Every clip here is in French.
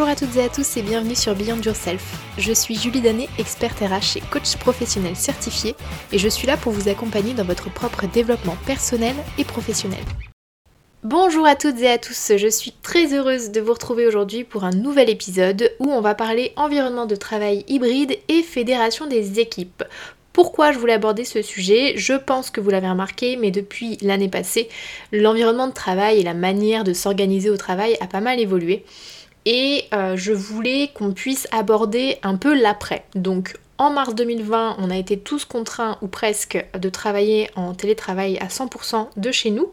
Bonjour à toutes et à tous et bienvenue sur Beyond Yourself. Je suis Julie Danet, experte RH et coach professionnel certifié et je suis là pour vous accompagner dans votre propre développement personnel et professionnel. Bonjour à toutes et à tous, je suis très heureuse de vous retrouver aujourd'hui pour un nouvel épisode où on va parler environnement de travail hybride et fédération des équipes. Pourquoi je voulais aborder ce sujet? Je pense que vous l'avez remarqué, mais depuis l'année passée, l'environnement de travail et la manière de s'organiser au travail a pas mal évolué. Et euh, je voulais qu'on puisse aborder un peu l'après. Donc en mars 2020, on a été tous contraints ou presque de travailler en télétravail à 100% de chez nous.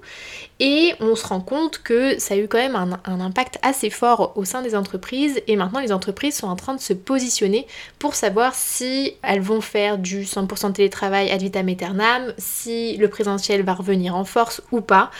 Et on se rend compte que ça a eu quand même un, impact assez fort au sein des entreprises. Et maintenant, les entreprises sont en train de se positionner pour savoir si elles vont faire du 100% télétravail ad vitam aeternam, si le présentiel va revenir en force ou pas.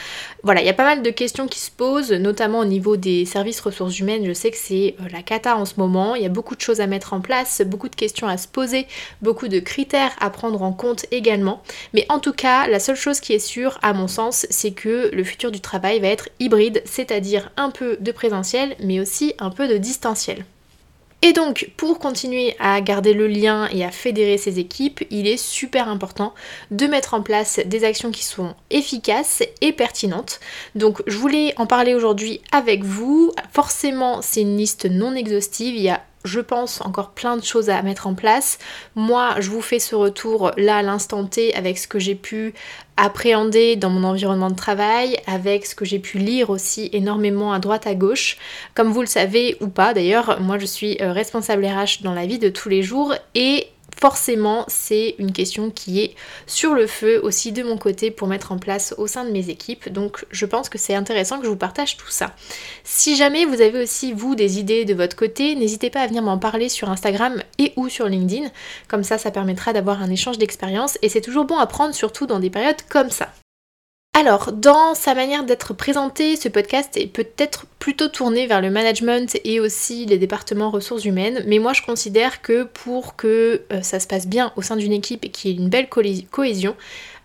Voilà, il y a pas mal de questions qui se posent, notamment au niveau des services ressources humaines. Je sais que c'est euh, la cata en ce moment. Il y a beaucoup de choses à mettre en place, beaucoup de questions à se poser, beaucoup de critères à prendre en compte également. Mais en tout cas, la seule chose qui est sûre, à mon sens, c'est que le futur du travail va être hybride, c'est-à-dire un peu de présentiel, mais aussi un peu de distanciel. Et donc, pour continuer à garder le lien et à fédérer ces équipes, il est super important de mettre en place des actions qui sont efficaces et pertinentes. Donc, je voulais en parler aujourd'hui avec vous. Forcément, c'est une liste non exhaustive. Il y a je pense, encore plein de choses à mettre en place. Moi, je vous fais ce retour là à l'instant T avec ce que j'ai pu appréhender dans mon environnement de travail, avec ce que j'ai pu lire aussi énormément à droite à gauche. Comme vous le savez ou pas d'ailleurs, moi je suis euh, responsable RH dans la vie de tous les jours et forcément c'est une question qui est sur le feu aussi de mon côté pour mettre en place au sein de mes équipes. Donc je pense que c'est intéressant que je vous partage tout ça. Si jamais vous avez aussi vous des idées de votre côté, n'hésitez pas à venir m'en parler sur Instagram et ou sur LinkedIn. Comme ça ça permettra d'avoir un échange d'expérience et c'est toujours bon à prendre surtout dans des périodes comme ça. Alors, dans sa manière d'être présenté, ce podcast est peut-être plutôt tourné vers le management et aussi les départements ressources humaines, mais moi je considère que pour que euh, ça se passe bien au sein d'une équipe et qu'il y ait une belle cohésion,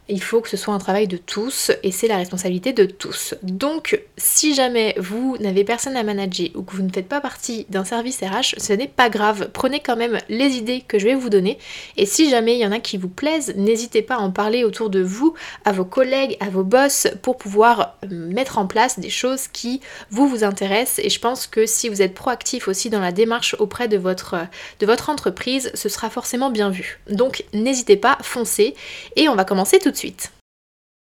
il faut que ce soit un travail de tous et c'est la responsabilité de tous. Donc si jamais vous n'avez personne à manager ou que vous ne faites pas partie d'un service RH, ce n'est pas grave. Prenez quand même les idées que je vais vous donner et si jamais il y en a qui vous plaisent, n'hésitez pas à en parler autour de vous, à vos collègues, à vos boss pour pouvoir euh, mettre en place des choses qui vous intéressent et je pense que si vous êtes proactif aussi dans la démarche auprès de votre, de entreprise, ce sera forcément bien vu. Donc n'hésitez pas, foncez et on va commencer tout suite.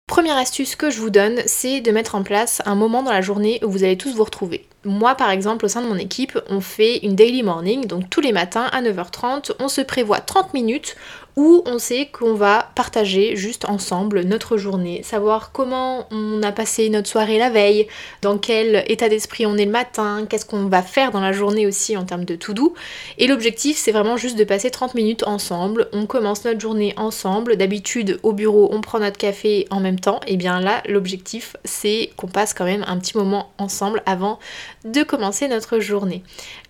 Première astuce que je vous donne, c'est de mettre en place un moment dans la journée où vous allez tous vous retrouver. Moi par exemple au sein de mon équipe, on fait une daily morning, donc tous les matins à 9h30, on se prévoit 30 minutes où on sait qu'on va partager juste ensemble notre journée, savoir comment on a passé notre soirée la veille, dans quel état d'esprit on est le matin, qu'est-ce qu'on va faire dans la journée aussi en termes de tout doux. Et l'objectif c'est vraiment juste de passer 30 minutes ensemble, on commence notre journée ensemble, d'habitude au bureau on prend notre café en même temps, et bien là l'objectif c'est qu'on passe quand même un petit moment ensemble avant de commencer notre journée.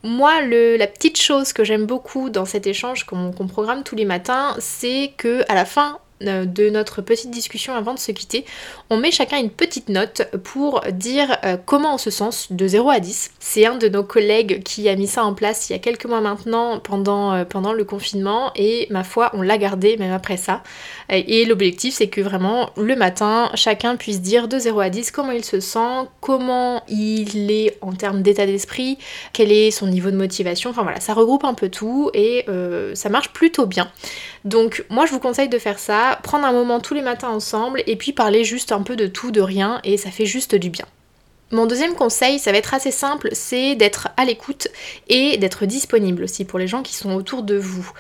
Moi, la petite chose que j'aime beaucoup dans cet échange qu'on programme tous les matins, c'est que à la fin de notre petite discussion avant de se quitter, on met chacun une petite note pour dire euh, comment on se sent de 0 à 10. C'est un de nos collègues qui a mis ça en place il y a quelques mois maintenant pendant, euh, pendant le confinement et ma foi on l'a gardé même après ça. Et l'objectif c'est que vraiment le matin chacun puisse dire de 0 à 10 comment il se sent, comment il est en termes d'état d'esprit, quel est son niveau de motivation, enfin voilà ça regroupe un peu tout et ça marche plutôt bien. Donc moi je vous conseille de faire ça prendre un moment tous les matins ensemble et puis parler juste un peu de tout, de rien et ça fait juste du bien. Mon deuxième conseil, ça va être assez simple, c'est d'être à l'écoute et d'être disponible aussi pour les gens qui sont autour de vous.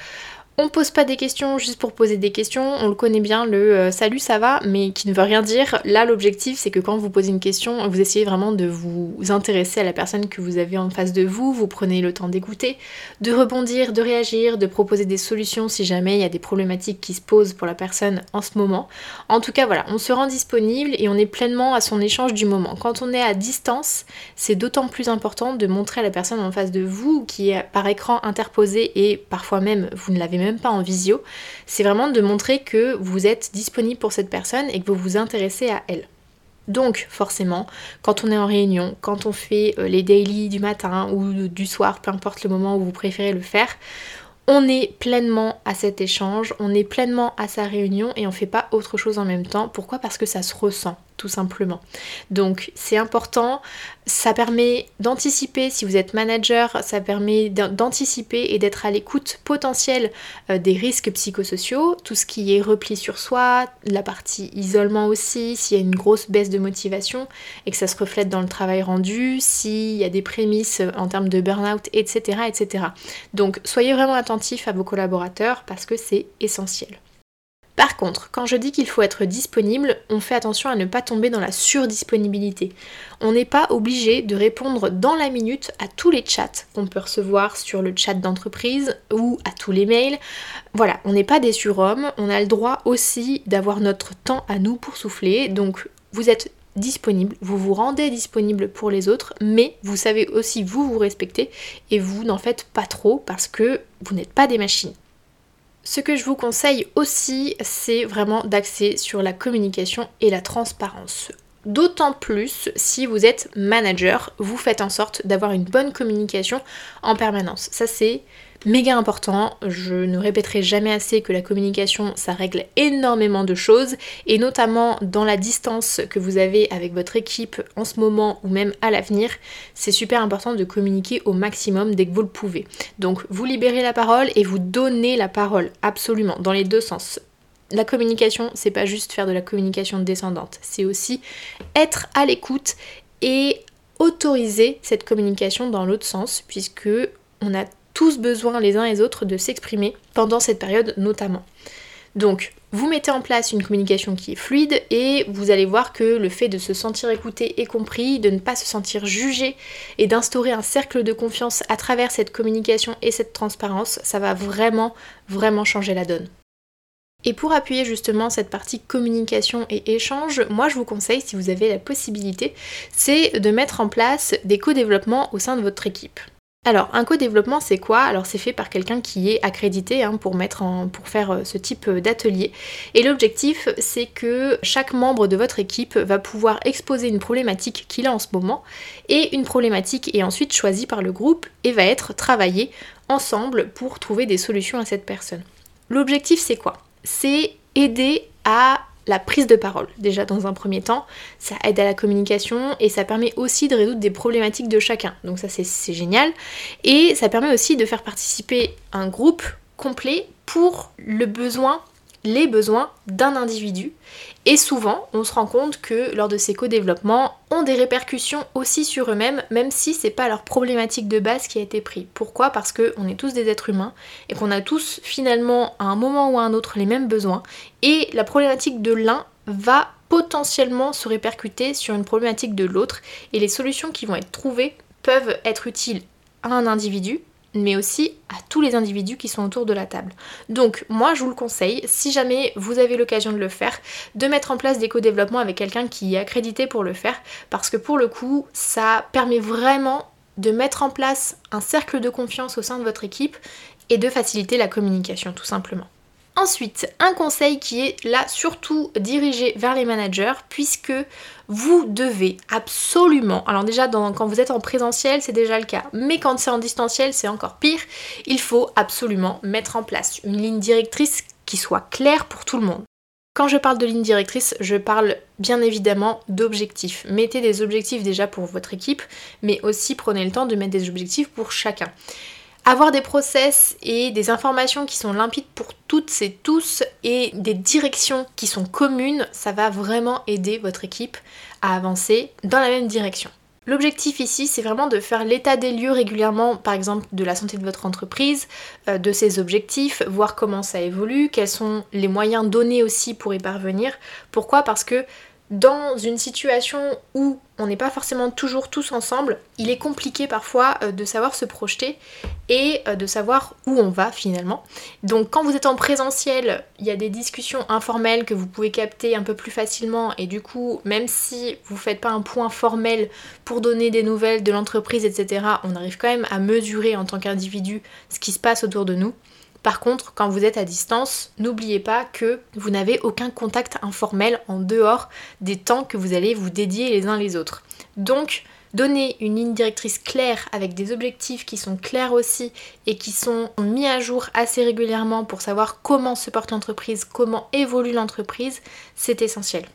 On pose pas des questions juste pour poser des questions, on le connaît bien le euh, salut ça va mais qui ne veut rien dire. Là l'objectif c'est que quand vous posez une question, vous essayez vraiment de vous intéresser à la personne que vous avez en face de vous, vous prenez le temps d'écouter, de rebondir, de réagir, de proposer des solutions si jamais il y a des problématiques qui se posent pour la personne en ce moment. En tout cas voilà, on se rend disponible et on est pleinement à son échange du moment. Quand on est à distance, c'est d'autant plus important de montrer à la personne en face de vous qui est par écran interposé et parfois même vous ne l'avez même pas en visio, c'est vraiment de montrer que vous êtes disponible pour cette personne et que vous vous intéressez à elle. Donc forcément, quand on est en réunion, quand on fait euh, les daily du matin ou du soir, peu importe le moment où vous préférez le faire, on est pleinement à cet échange, on est pleinement à sa réunion et on fait pas autre chose en même temps. Pourquoi? Parce que ça se ressent tout simplement. Donc c'est important, ça permet d'anticiper si vous êtes manager, ça permet d'anticiper et d'être à l'écoute potentielle euh, des risques psychosociaux, tout ce qui est repli sur soi, la partie isolement aussi, s'il y a une grosse baisse de motivation et que ça se reflète dans le travail rendu, s'il y a des prémices en termes de burn-out, etc., etc. Donc soyez vraiment attentifs à vos collaborateurs parce que c'est essentiel. Par contre, quand je dis qu'il faut être disponible, on fait attention à ne pas tomber dans la surdisponibilité. On n'est pas obligé de répondre dans la minute à tous les chats qu'on peut recevoir sur le chat d'entreprise ou à tous les mails. Voilà, on n'est pas des surhommes, on a le droit aussi d'avoir notre temps à nous pour souffler. Donc vous êtes disponible, vous vous rendez disponible pour les autres, mais vous savez aussi vous vous respecter et vous n'en faites pas trop parce que vous n'êtes pas des machines. Ce que je vous conseille aussi, c'est vraiment d'axer sur la communication et la transparence. D'autant plus si vous êtes manager, vous faites en sorte d'avoir une bonne communication en permanence. Ça c'est méga important. Je ne répéterai jamais assez que la communication, ça règle énormément de choses et notamment dans la distance que vous avez avec votre équipe en ce moment ou même à l'avenir, c'est super important de communiquer au maximum dès que vous le pouvez. Donc vous libérez la parole et vous donnez la parole absolument dans les deux sens. La communication, c'est pas juste faire de la communication descendante, c'est aussi être à l'écoute et autoriser cette communication dans l'autre sens puisque on a tous besoin les uns les autres de s'exprimer pendant cette période notamment. Donc, vous mettez en place une communication qui est fluide et vous allez voir que le fait de se sentir écouté et compris, de ne pas se sentir jugé et d'instaurer un cercle de confiance à travers cette communication et cette transparence, ça va vraiment, vraiment changer la donne. Et pour appuyer justement cette partie communication et échange, moi je vous conseille, si vous avez la possibilité, c'est de mettre en place des co-développements au sein de votre équipe. Alors, un co-développement, c'est quoi? Alors, c'est fait par quelqu'un qui est accrédité hein, pour, pour faire euh, ce type euh, d'atelier. Et l'objectif, c'est que chaque membre de votre équipe va pouvoir exposer une problématique qu'il a en ce moment, et une problématique est ensuite choisie par le groupe et va être travaillée ensemble pour trouver des solutions à cette personne. L'objectif, c'est quoi? C'est aider à la prise de parole. Déjà dans un premier temps, ça aide à la communication et ça permet aussi de résoudre des problématiques de chacun. Donc ça c'est génial. Et ça permet aussi de faire participer un groupe complet pour le besoin les besoins d'un individu. Et souvent, on se rend compte que lors de ces co-développements, ont des répercussions aussi sur eux-mêmes, même si c'est pas leur problématique de base qui a été prise. Pourquoi? Parce qu'on est tous des êtres humains et qu'on a tous finalement à un moment ou à un autre les mêmes besoins. Et la problématique de l'un va potentiellement se répercuter sur une problématique de l'autre. Et les solutions qui vont être trouvées peuvent être utiles à un individu, mais aussi à tous les individus qui sont autour de la table. Donc moi je vous le conseille, si jamais vous avez l'occasion de le faire, de mettre en place des co-développements avec quelqu'un qui est accrédité pour le faire, parce que pour le coup ça permet vraiment de mettre en place un cercle de confiance au sein de votre équipe et de faciliter la communication tout simplement. Ensuite, un conseil qui est là surtout dirigé vers les managers puisque vous devez absolument, alors déjà quand vous êtes en présentiel c'est déjà le cas, mais quand c'est en distanciel c'est encore pire, il faut absolument mettre en place une ligne directrice qui soit claire pour tout le monde. Quand je parle de ligne directrice, je parle bien évidemment d'objectifs. Mettez des objectifs déjà pour votre équipe, mais aussi prenez le temps de mettre des objectifs pour chacun. Avoir des process et des informations qui sont limpides pour toutes et tous et des directions qui sont communes, ça va vraiment aider votre équipe à avancer dans la même direction. L'objectif ici, c'est vraiment de faire l'état des lieux régulièrement, par exemple de la santé de votre entreprise, euh, de ses objectifs, voir comment ça évolue, quels sont les moyens donnés aussi pour y parvenir. Pourquoi? Parce que dans une situation où on n'est pas forcément toujours tous ensemble, il est compliqué parfois euh, de savoir se projeter et euh, de savoir où on va finalement. Donc quand vous êtes en présentiel, il y a des discussions informelles que vous pouvez capter un peu plus facilement et du coup, même si vous ne faites pas un point formel pour donner des nouvelles de l'entreprise, etc., on arrive quand même à mesurer en tant qu'individu ce qui se passe autour de nous. Par contre, quand vous êtes à distance, n'oubliez pas que vous n'avez aucun contact informel en dehors des temps que vous allez vous dédier les uns les autres. Donc, donner une ligne directrice claire avec des objectifs qui sont clairs aussi et qui sont mis à jour assez régulièrement pour savoir comment se porte l'entreprise, comment évolue l'entreprise, c'est essentiel.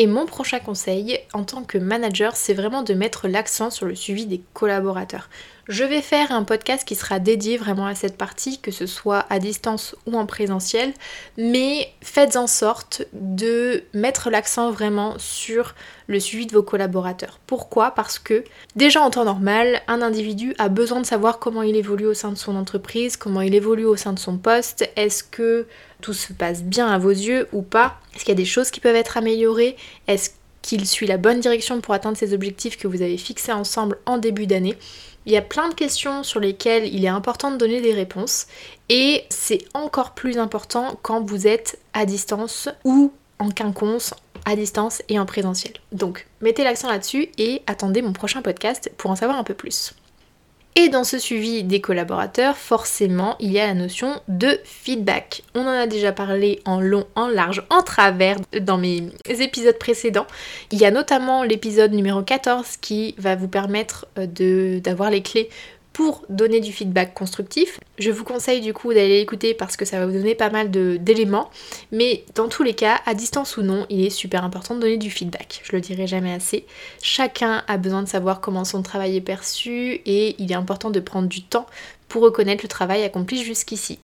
Et mon prochain conseil en tant que manager, c'est vraiment de mettre l'accent sur le suivi des collaborateurs. Je vais faire un podcast qui sera dédié vraiment à cette partie, que ce soit à distance ou en présentiel, mais faites en sorte de mettre l'accent vraiment sur le suivi de vos collaborateurs. Pourquoi? Parce que déjà en temps normal, un individu a besoin de savoir comment il évolue au sein de son entreprise, comment il évolue au sein de son poste, est-ce que tout se passe bien à vos yeux ou pas, est-ce qu'il y a des choses qui peuvent être améliorées, est-ce qu'il suit la bonne direction pour atteindre ces objectifs que vous avez fixés ensemble en début d'année? Il y a plein de questions sur lesquelles il est important de donner des réponses et c'est encore plus important quand vous êtes à distance ou en quinconce, à distance et en présentiel. Donc mettez l'accent là-dessus et attendez mon prochain podcast pour en savoir un peu plus. Et dans ce suivi des collaborateurs, forcément, il y a la notion de feedback. On en a déjà parlé en long, en large, en travers dans mes épisodes précédents. Il y a notamment l'épisode numéro 14 qui va vous permettre euh, d'avoir les clés pour donner du feedback constructif. Je vous conseille du coup d'aller l'écouter parce que ça va vous donner pas mal d'éléments. Mais dans tous les cas, à distance ou non, il est super important de donner du feedback. Je le dirai jamais assez. Chacun a besoin de savoir comment son travail est perçu et il est important de prendre du temps pour reconnaître le travail accompli jusqu'ici.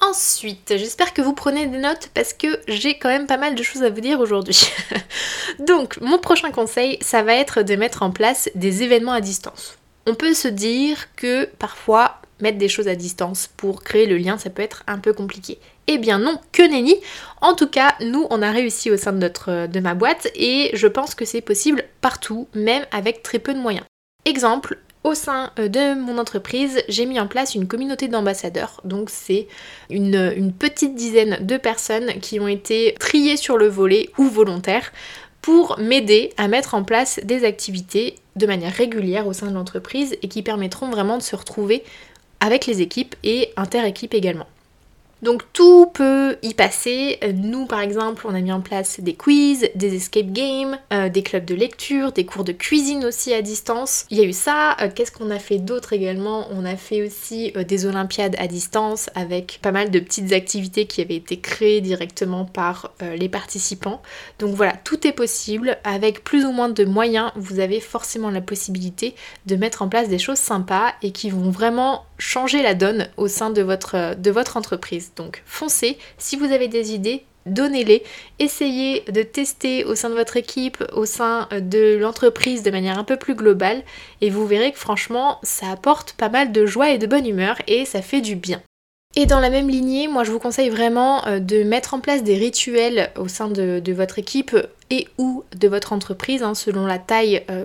Ensuite, j'espère que vous prenez des notes parce que j'ai quand même pas mal de choses à vous dire aujourd'hui. Donc, mon prochain conseil, ça va être de mettre en place des événements à distance. On peut se dire que parfois mettre des choses à distance pour créer le lien, ça peut être un peu compliqué. Eh bien non, que nenni En tout cas, nous, on a réussi au sein de, notre, de ma boîte et je pense que c'est possible partout, même avec très peu de moyens. Exemple, au sein euh, de mon entreprise, j'ai mis en place une communauté d'ambassadeurs. Donc c'est une, petite dizaine de personnes qui ont été triées sur le volet ou volontaires pour m'aider à mettre en place des activités de manière régulière au sein de l'entreprise et qui permettront vraiment de se retrouver avec les équipes et inter-équipes également. Donc tout peut y passer. Nous par exemple on a mis en place des quiz, des escape games, euh, des clubs de lecture, des cours de cuisine aussi à distance. Il y a eu ça. Euh, qu'est-ce qu'on a fait d'autre également? On a fait aussi euh, des olympiades à distance avec pas mal de petites activités qui avaient été créées directement par les participants. Donc voilà, tout est possible. Avec plus ou moins de moyens, vous avez forcément la possibilité de mettre en place des choses sympas et qui vont vraiment changer la donne au sein de votre entreprise. Donc foncez, si vous avez des idées, donnez-les, essayez de tester au sein de votre équipe, au sein de l'entreprise de manière un peu plus globale et vous verrez que franchement ça apporte pas mal de joie et de bonne humeur et ça fait du bien. Et dans la même lignée, moi je vous conseille vraiment euh, de mettre en place des rituels au sein de, votre équipe et ou de votre entreprise, hein, selon la taille euh,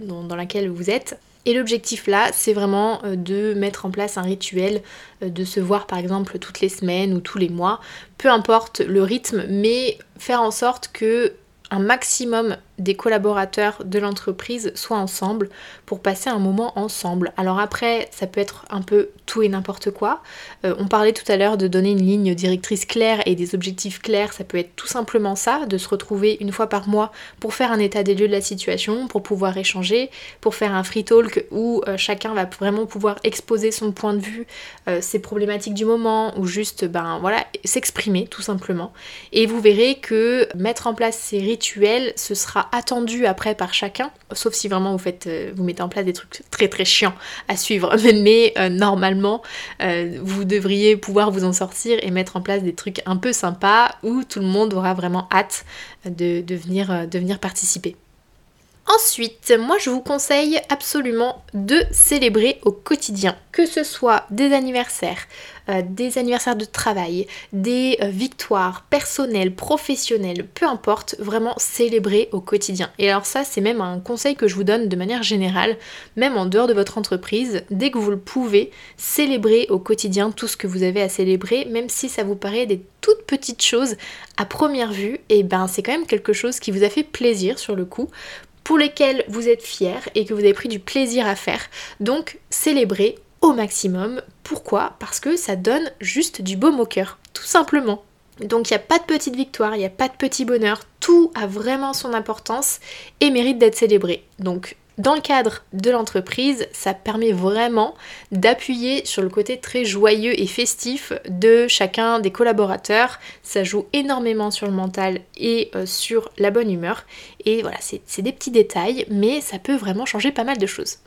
dans laquelle vous êtes. Et l'objectif là, c'est vraiment euh, de mettre en place un rituel, euh, de se voir par exemple toutes les semaines ou tous les mois, peu importe le rythme, mais faire en sorte que un maximum des collaborateurs de l'entreprise soient ensemble pour passer un moment ensemble. Alors après, ça peut être un peu tout et n'importe quoi. Euh, on parlait tout à l'heure de donner une ligne directrice claire et des objectifs clairs. Ça peut être tout simplement ça, de se retrouver une fois par mois pour faire un état des lieux de la situation, pour pouvoir échanger, pour faire un free talk où euh, chacun va vraiment pouvoir exposer son point de vue, euh, ses problématiques du moment, ou juste ben voilà, s'exprimer tout simplement. Et vous verrez que mettre en place ces rituels, ce sera attendu après par chacun, sauf si vraiment vous faites, euh, vous mettez en place des trucs très très chiants à suivre. Mais euh, normalement, euh, vous devriez pouvoir vous en sortir et mettre en place des trucs un peu sympas où tout le monde aura vraiment hâte de, de venir participer. Ensuite, moi je vous conseille absolument de célébrer au quotidien, que ce soit des anniversaires, euh, des anniversaires de travail, des euh, victoires personnelles, professionnelles, peu importe, vraiment célébrer au quotidien. Et alors ça, c'est même un conseil que je vous donne de manière générale, même en dehors de votre entreprise, dès que vous le pouvez, célébrer au quotidien tout ce que vous avez à célébrer, même si ça vous paraît des toutes petites choses à première vue, et eh ben c'est quand même quelque chose qui vous a fait plaisir sur le coup pour lesquels vous êtes fiers et que vous avez pris du plaisir à faire. Donc célébrez au maximum. Pourquoi? Parce que ça donne juste du baume au cœur, tout simplement. Donc il n'y a pas de petite victoire, il n'y a pas de petit bonheur, tout a vraiment son importance et mérite d'être célébré. Donc dans le cadre de l'entreprise, ça permet vraiment d'appuyer sur le côté très joyeux et festif de chacun des collaborateurs. Ça joue énormément sur le mental et euh, sur la bonne humeur. Et voilà, c'est des petits détails, mais ça peut vraiment changer pas mal de choses.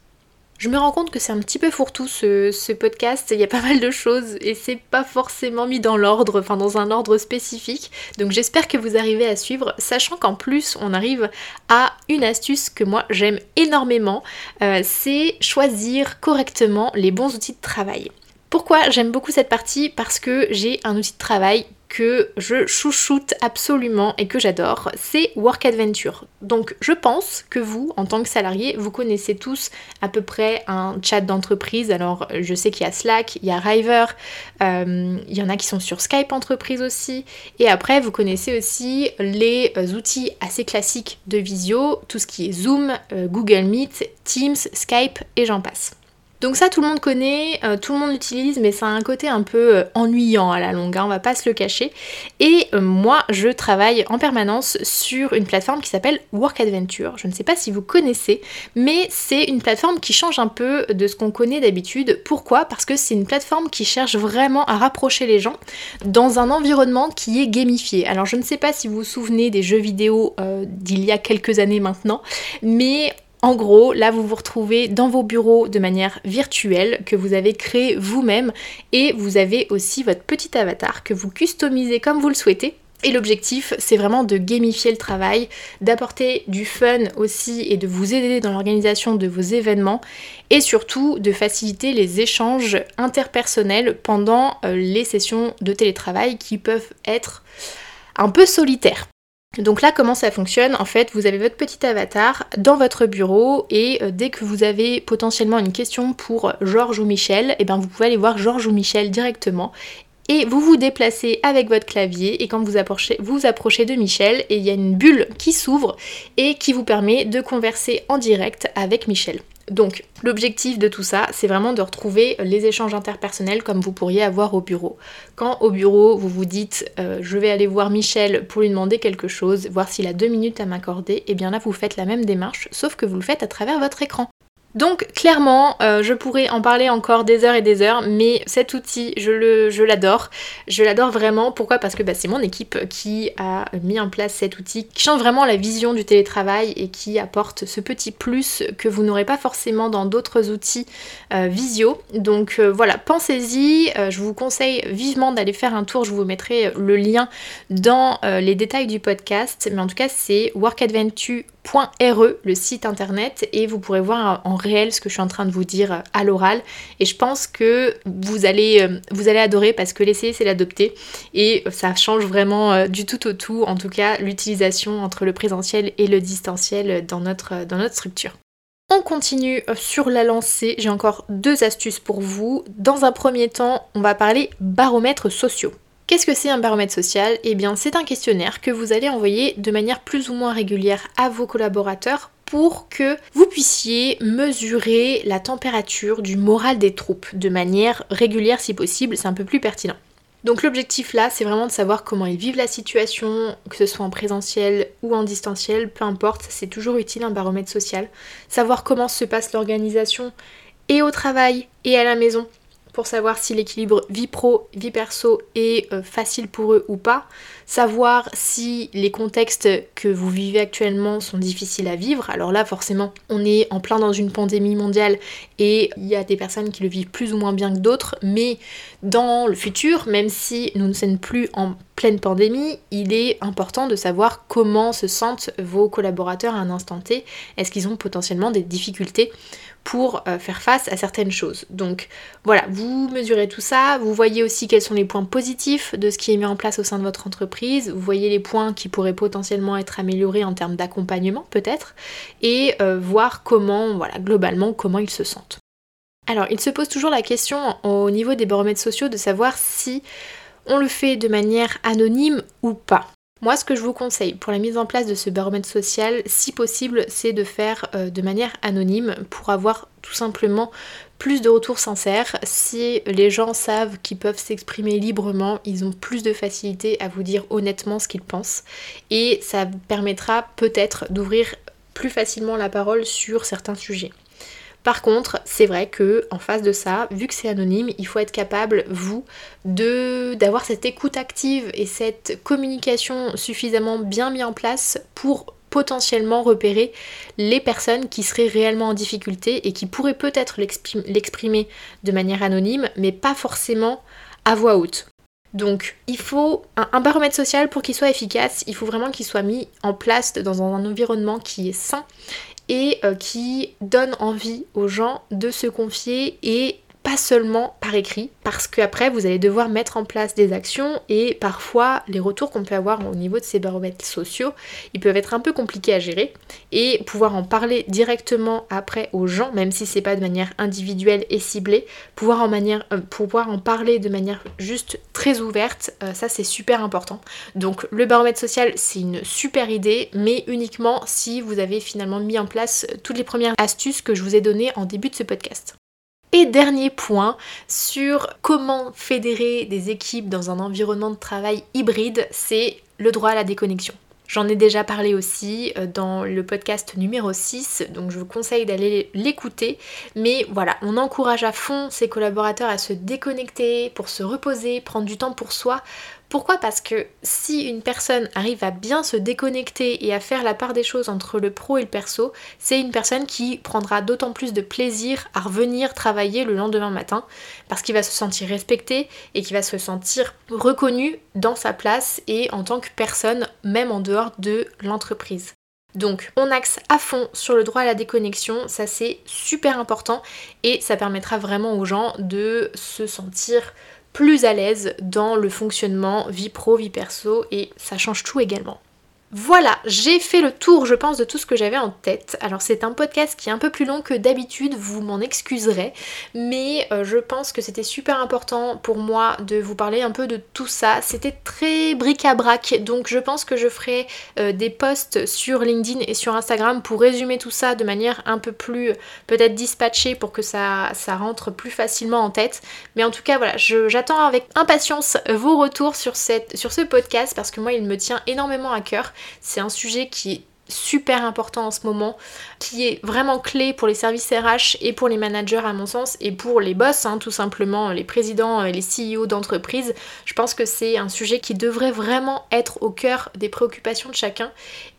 Je me rends compte que c'est un petit peu fourre-tout ce, podcast, il y a pas mal de choses et c'est pas forcément mis dans l'ordre, enfin dans un ordre spécifique. Donc j'espère que vous arrivez à suivre, sachant qu'en plus on arrive à une astuce que moi j'aime énormément, euh, c'est choisir correctement les bons outils de travail. Pourquoi j'aime beaucoup cette partie? Parce que j'ai un outil de travail que je chouchoute absolument et que j'adore, c'est Work Adventure. Donc je pense que vous, en tant que salarié, vous connaissez tous à peu près un chat d'entreprise. Alors je sais qu'il y a Slack, il y a River, euh, il y en a qui sont sur Skype entreprise aussi. Et après, vous connaissez aussi les euh, outils assez classiques de visio, tout ce qui est Zoom, euh, Google Meet, Teams, Skype et j'en passe. Donc ça tout le monde connaît, euh, tout le monde l'utilise, mais ça a un côté un peu euh, ennuyant à la longue, hein, on va pas se le cacher. Et euh, moi je travaille en permanence sur une plateforme qui s'appelle Work Adventure. Je ne sais pas si vous connaissez, mais c'est une plateforme qui change un peu de ce qu'on connaît d'habitude. Pourquoi? Parce que c'est une plateforme qui cherche vraiment à rapprocher les gens dans un environnement qui est gamifié. Alors je ne sais pas si vous vous souvenez des jeux vidéo d'il y a quelques années maintenant, mais en gros, là, vous vous retrouvez dans vos bureaux de manière virtuelle que vous avez créé vous-même et vous avez aussi votre petit avatar que vous customisez comme vous le souhaitez. Et l'objectif, c'est vraiment de gamifier le travail, d'apporter du fun aussi et de vous aider dans l'organisation de vos événements et surtout de faciliter les échanges interpersonnels pendant euh, les sessions de télétravail qui peuvent être un peu solitaires. Donc là, comment ça fonctionne? En fait, vous avez votre petit avatar dans votre bureau et euh, dès que vous avez potentiellement une question pour Georges ou Michel, et eh bien vous pouvez aller voir Georges ou Michel directement et vous vous déplacez avec votre clavier et quand vous approchez, vous approchez de Michel et il y a une bulle qui s'ouvre et qui vous permet de converser en direct avec Michel. Donc l'objectif de tout ça, c'est vraiment de retrouver les échanges interpersonnels comme vous pourriez avoir au bureau. Quand au bureau, vous vous dites euh, je vais aller voir Michel pour lui demander quelque chose, voir s'il a deux minutes à m'accorder, et eh bien là vous faites la même démarche, sauf que vous le faites à travers votre écran. Donc clairement, euh, je pourrais en parler encore des heures et des heures, mais cet outil, je l'adore. Je l'adore vraiment. Pourquoi? Parce que bah, c'est mon équipe qui a mis en place cet outil, qui change vraiment la vision du télétravail et qui apporte ce petit plus que vous n'aurez pas forcément dans d'autres outils euh, visio. Donc euh, voilà, pensez-y. je vous conseille vivement d'aller faire un tour. Je vous mettrai le lien dans les détails du podcast. Mais en tout cas, c'est workadventure .re, le site internet, et vous pourrez voir en réel ce que je suis en train de vous dire à l'oral. Et je pense que vous allez, euh, vous allez adorer parce que l'essayer c'est l'adopter et ça change vraiment euh, du tout au tout, en tout cas l'utilisation entre le présentiel et le distanciel dans notre, dans notre structure. On continue sur la lancée, j'ai encore deux astuces pour vous. Dans un premier temps, on va parler baromètres sociaux. Qu'est-ce que c'est un baromètre social? Eh bien c'est un questionnaire que vous allez envoyer de manière plus ou moins régulière à vos collaborateurs pour que vous puissiez mesurer la température du moral des troupes de manière régulière si possible, c'est un peu plus pertinent. Donc l'objectif là, c'est vraiment de savoir comment ils vivent la situation, que ce soit en présentiel ou en distanciel, peu importe, c'est toujours utile un baromètre social. Savoir comment se passe l'organisation et au travail et à la maison pour savoir si l'équilibre vie pro, vie perso est euh, facile pour eux ou pas, savoir si les contextes que vous vivez actuellement sont difficiles à vivre. Alors là forcément on est en plein dans une pandémie mondiale et il y a des personnes qui le vivent plus ou moins bien que d'autres, mais dans le futur, même si nous ne sommes plus en pleine pandémie, il est important de savoir comment se sentent vos collaborateurs à un instant T. Est-ce qu'ils ont potentiellement des difficultés pour euh, faire face à certaines choses. Donc voilà, vous mesurez tout ça, vous voyez aussi quels sont les points positifs de ce qui est mis en place au sein de votre entreprise, vous voyez les points qui pourraient potentiellement être améliorés en termes d'accompagnement peut-être, et euh, voir comment, voilà, globalement, comment ils se sentent. Alors, il se pose toujours la question au niveau des baromètres sociaux de savoir si on le fait de manière anonyme ou pas. Moi, ce que je vous conseille pour la mise en place de ce baromètre social, si possible, c'est de faire euh, de manière anonyme pour avoir tout simplement plus de retours sincères. Si les gens savent qu'ils peuvent s'exprimer librement, ils ont plus de facilité à vous dire honnêtement ce qu'ils pensent. Et ça permettra peut-être d'ouvrir plus facilement la parole sur certains sujets. Par contre, c'est vrai que en face de ça, vu que c'est anonyme, il faut être capable, vous, d'avoir cette écoute active et cette communication suffisamment bien mis en place pour potentiellement repérer les personnes qui seraient réellement en difficulté et qui pourraient peut-être l'exprimer de manière anonyme, mais pas forcément à voix haute. Donc, il faut un, baromètre social pour qu'il soit efficace, il faut vraiment qu'il soit mis en place dans un environnement qui est sain et euh, qui donne envie aux gens de se confier et pas seulement par écrit, parce qu'après vous allez devoir mettre en place des actions et parfois les retours qu'on peut avoir au niveau de ces baromètres sociaux, ils peuvent être un peu compliqués à gérer et pouvoir en parler directement après aux gens, même si c'est pas de manière individuelle et ciblée, pouvoir en, euh, parler de manière juste très ouverte, euh, ça c'est super important. Donc le baromètre social c'est une super idée, mais uniquement si vous avez finalement mis en place toutes les premières astuces que je vous ai données en début de ce podcast. Et dernier point sur comment fédérer des équipes dans un environnement de travail hybride, c'est le droit à la déconnexion. J'en ai déjà parlé aussi euh, dans le podcast numéro 6, donc je vous conseille d'aller l'écouter. Mais voilà, on encourage à fond ses collaborateurs à se déconnecter pour se reposer, prendre du temps pour soi pourquoi? Parce que si une personne arrive à bien se déconnecter et à faire la part des choses entre le pro et le perso, c'est une personne qui prendra d'autant plus de plaisir à revenir travailler le lendemain matin parce qu'il va se sentir respecté et qu'il va se sentir reconnu dans sa place et en tant que personne, même en dehors de l'entreprise. Donc on axe à fond sur le droit à la déconnexion, ça c'est super important et ça permettra vraiment aux gens de se sentir plus à l'aise dans le fonctionnement vie pro, vie perso et ça change tout également. Voilà, j'ai fait le tour, je pense, de tout ce que j'avais en tête. Alors c'est un podcast qui est un peu plus long que d'habitude, vous m'en excuserez, mais euh, je pense que c'était super important pour moi de vous parler un peu de tout ça. C'était très bric-à-brac, donc je pense que je ferai euh, des posts sur LinkedIn et sur Instagram pour résumer tout ça de manière un peu plus peut-être dispatchée pour que ça, rentre plus facilement en tête. Mais en tout cas, voilà, j'attends avec impatience vos retours sur, sur ce podcast parce que moi il me tient énormément à cœur. C'est un sujet qui est super important en ce moment, qui est vraiment clé pour les services RH et pour les managers à mon sens, et pour les boss, hein, tout simplement, les présidents et les CEO d'entreprise. Je pense que c'est un sujet qui devrait vraiment être au cœur des préoccupations de chacun.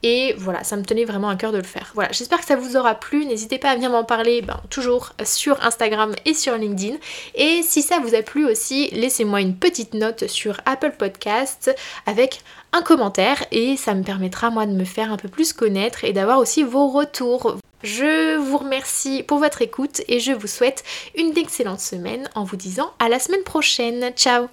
Et voilà, ça me tenait vraiment à cœur de le faire. Voilà, j'espère que ça vous aura plu. N'hésitez pas à venir m'en parler ben, toujours sur Instagram et sur LinkedIn. Et si ça vous a plu aussi, laissez-moi une petite note sur Apple Podcast avec un commentaire et ça me permettra moi de me faire un peu plus connaître et d'avoir aussi vos retours. Je vous remercie pour votre écoute et je vous souhaite une excellente semaine en vous disant à la semaine prochaine. Ciao